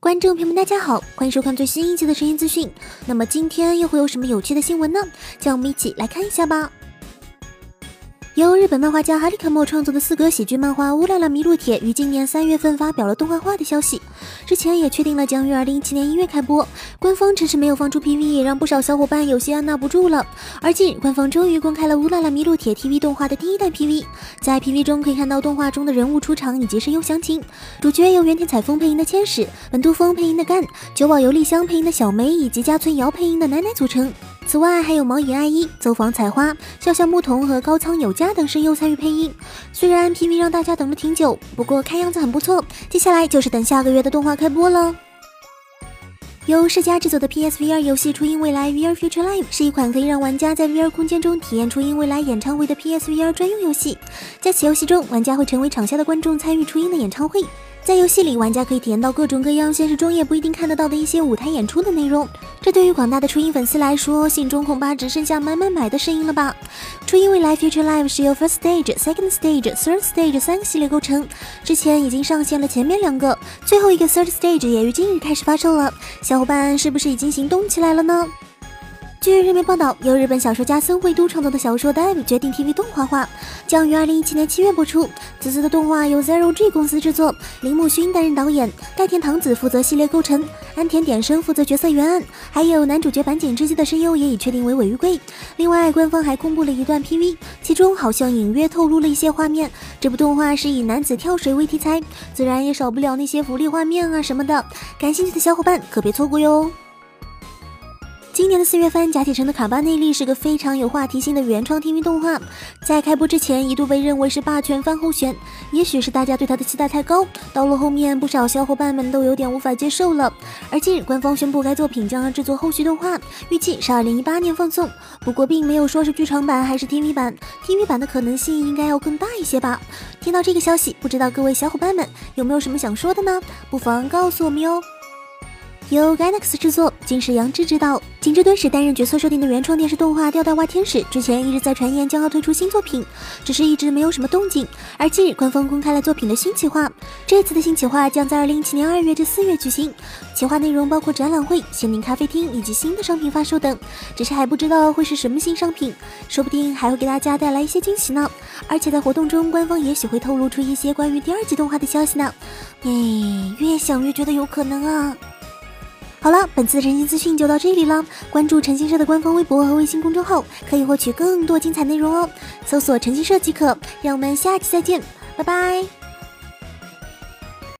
观众朋友们，大家好，欢迎收看最新一期的声音资讯。那么今天又会有什么有趣的新闻呢？让我们一起来看一下吧。由日本漫画家哈利卡莫创作的四格喜剧漫画《乌拉拉麋鹿铁》于今年三月份发表了动画化的消息，之前也确定了将于二零一七年一月开播。官方迟迟没有放出 PV，也让不少小伙伴有些按捺不住了。而近日，官方终于公开了《乌拉拉麋鹿铁》TV 动画的第一弹 PV，在 PV 中可以看到动画中的人物出场以及声优详情。主角由原田彩风配音的千使、本都风配音的干、久保由丽香配音的小梅以及加村遥配音的奶奶组成。此外，还有毛野爱一、走访采花、笑笑牧童和高仓有加等声优参与配音。虽然 PV 让大家等了挺久，不过看样子很不错。接下来就是等下个月的动画开播了。由世嘉制作的 PSVR 游戏《初音未来 VR Future Live》是一款可以让玩家在 VR 空间中体验初音未来演唱会的 PSVR 专用游戏。在此游戏中，玩家会成为场下的观众，参与初音的演唱会。在游戏里，玩家可以体验到各种各样现实中也不一定看得到的一些舞台演出的内容。这对于广大的初音粉丝来说，心中恐怕只剩下买买买的声音了吧？初音未来 Future Live 是由 First Stage、Second Stage、Third Stage 三个系列构成，之前已经上线了前面两个，最后一个 Third Stage 也于今日开始发售了。小伙伴是不是已经行动起来了呢？据日媒报道，由日本小说家森惠都创作的小说《Dive》决定 TV 动画化，将于二零一七年七月播出。此次的动画由 Zero G 公司制作，铃木勋担任导演，代田堂子负责系列构成，安田典生负责角色原案，还有男主角板井之基的声优也已确定为尾玉贵。另外，官方还公布了一段 PV，其中好像隐约透露了一些画面。这部动画是以男子跳水为题材，自然也少不了那些福利画面啊什么的。感兴趣的小伙伴可别错过哟。今年的四月份，假铁城的卡巴内利是个非常有话题性的原创 TV 动画，在开播之前一度被认为是霸权番候选，也许是大家对它的期待太高，到了后面不少小伙伴们都有点无法接受了。而近日官方宣布该作品将要制作后续动画，预计是二零一八年放送，不过并没有说是剧场版还是 TV 版，TV 版的可能性应该要更大一些吧。听到这个消息，不知道各位小伙伴们有没有什么想说的呢？不妨告诉我们哟。由 Gainax 制作，金石阳之执导，景之敦史担任角色设定的原创电视动画《吊带袜天使》之前一直在传言将要推出新作品，只是一直没有什么动静。而近日官方公开了作品的新企划，这次的新企划将在二零一七年二月至四月举行。企划内容包括展览会、限定咖啡厅以及新的商品发售等，只是还不知道会是什么新商品，说不定还会给大家带来一些惊喜呢。而且在活动中，官方也许会透露出一些关于第二季动画的消息呢。哎，越想越觉得有可能啊。好了，本次晨星资讯就到这里了。关注晨星社的官方微博和微信公众号，可以获取更多精彩内容哦。搜索“晨星社”即可。让我们下期再见，拜拜。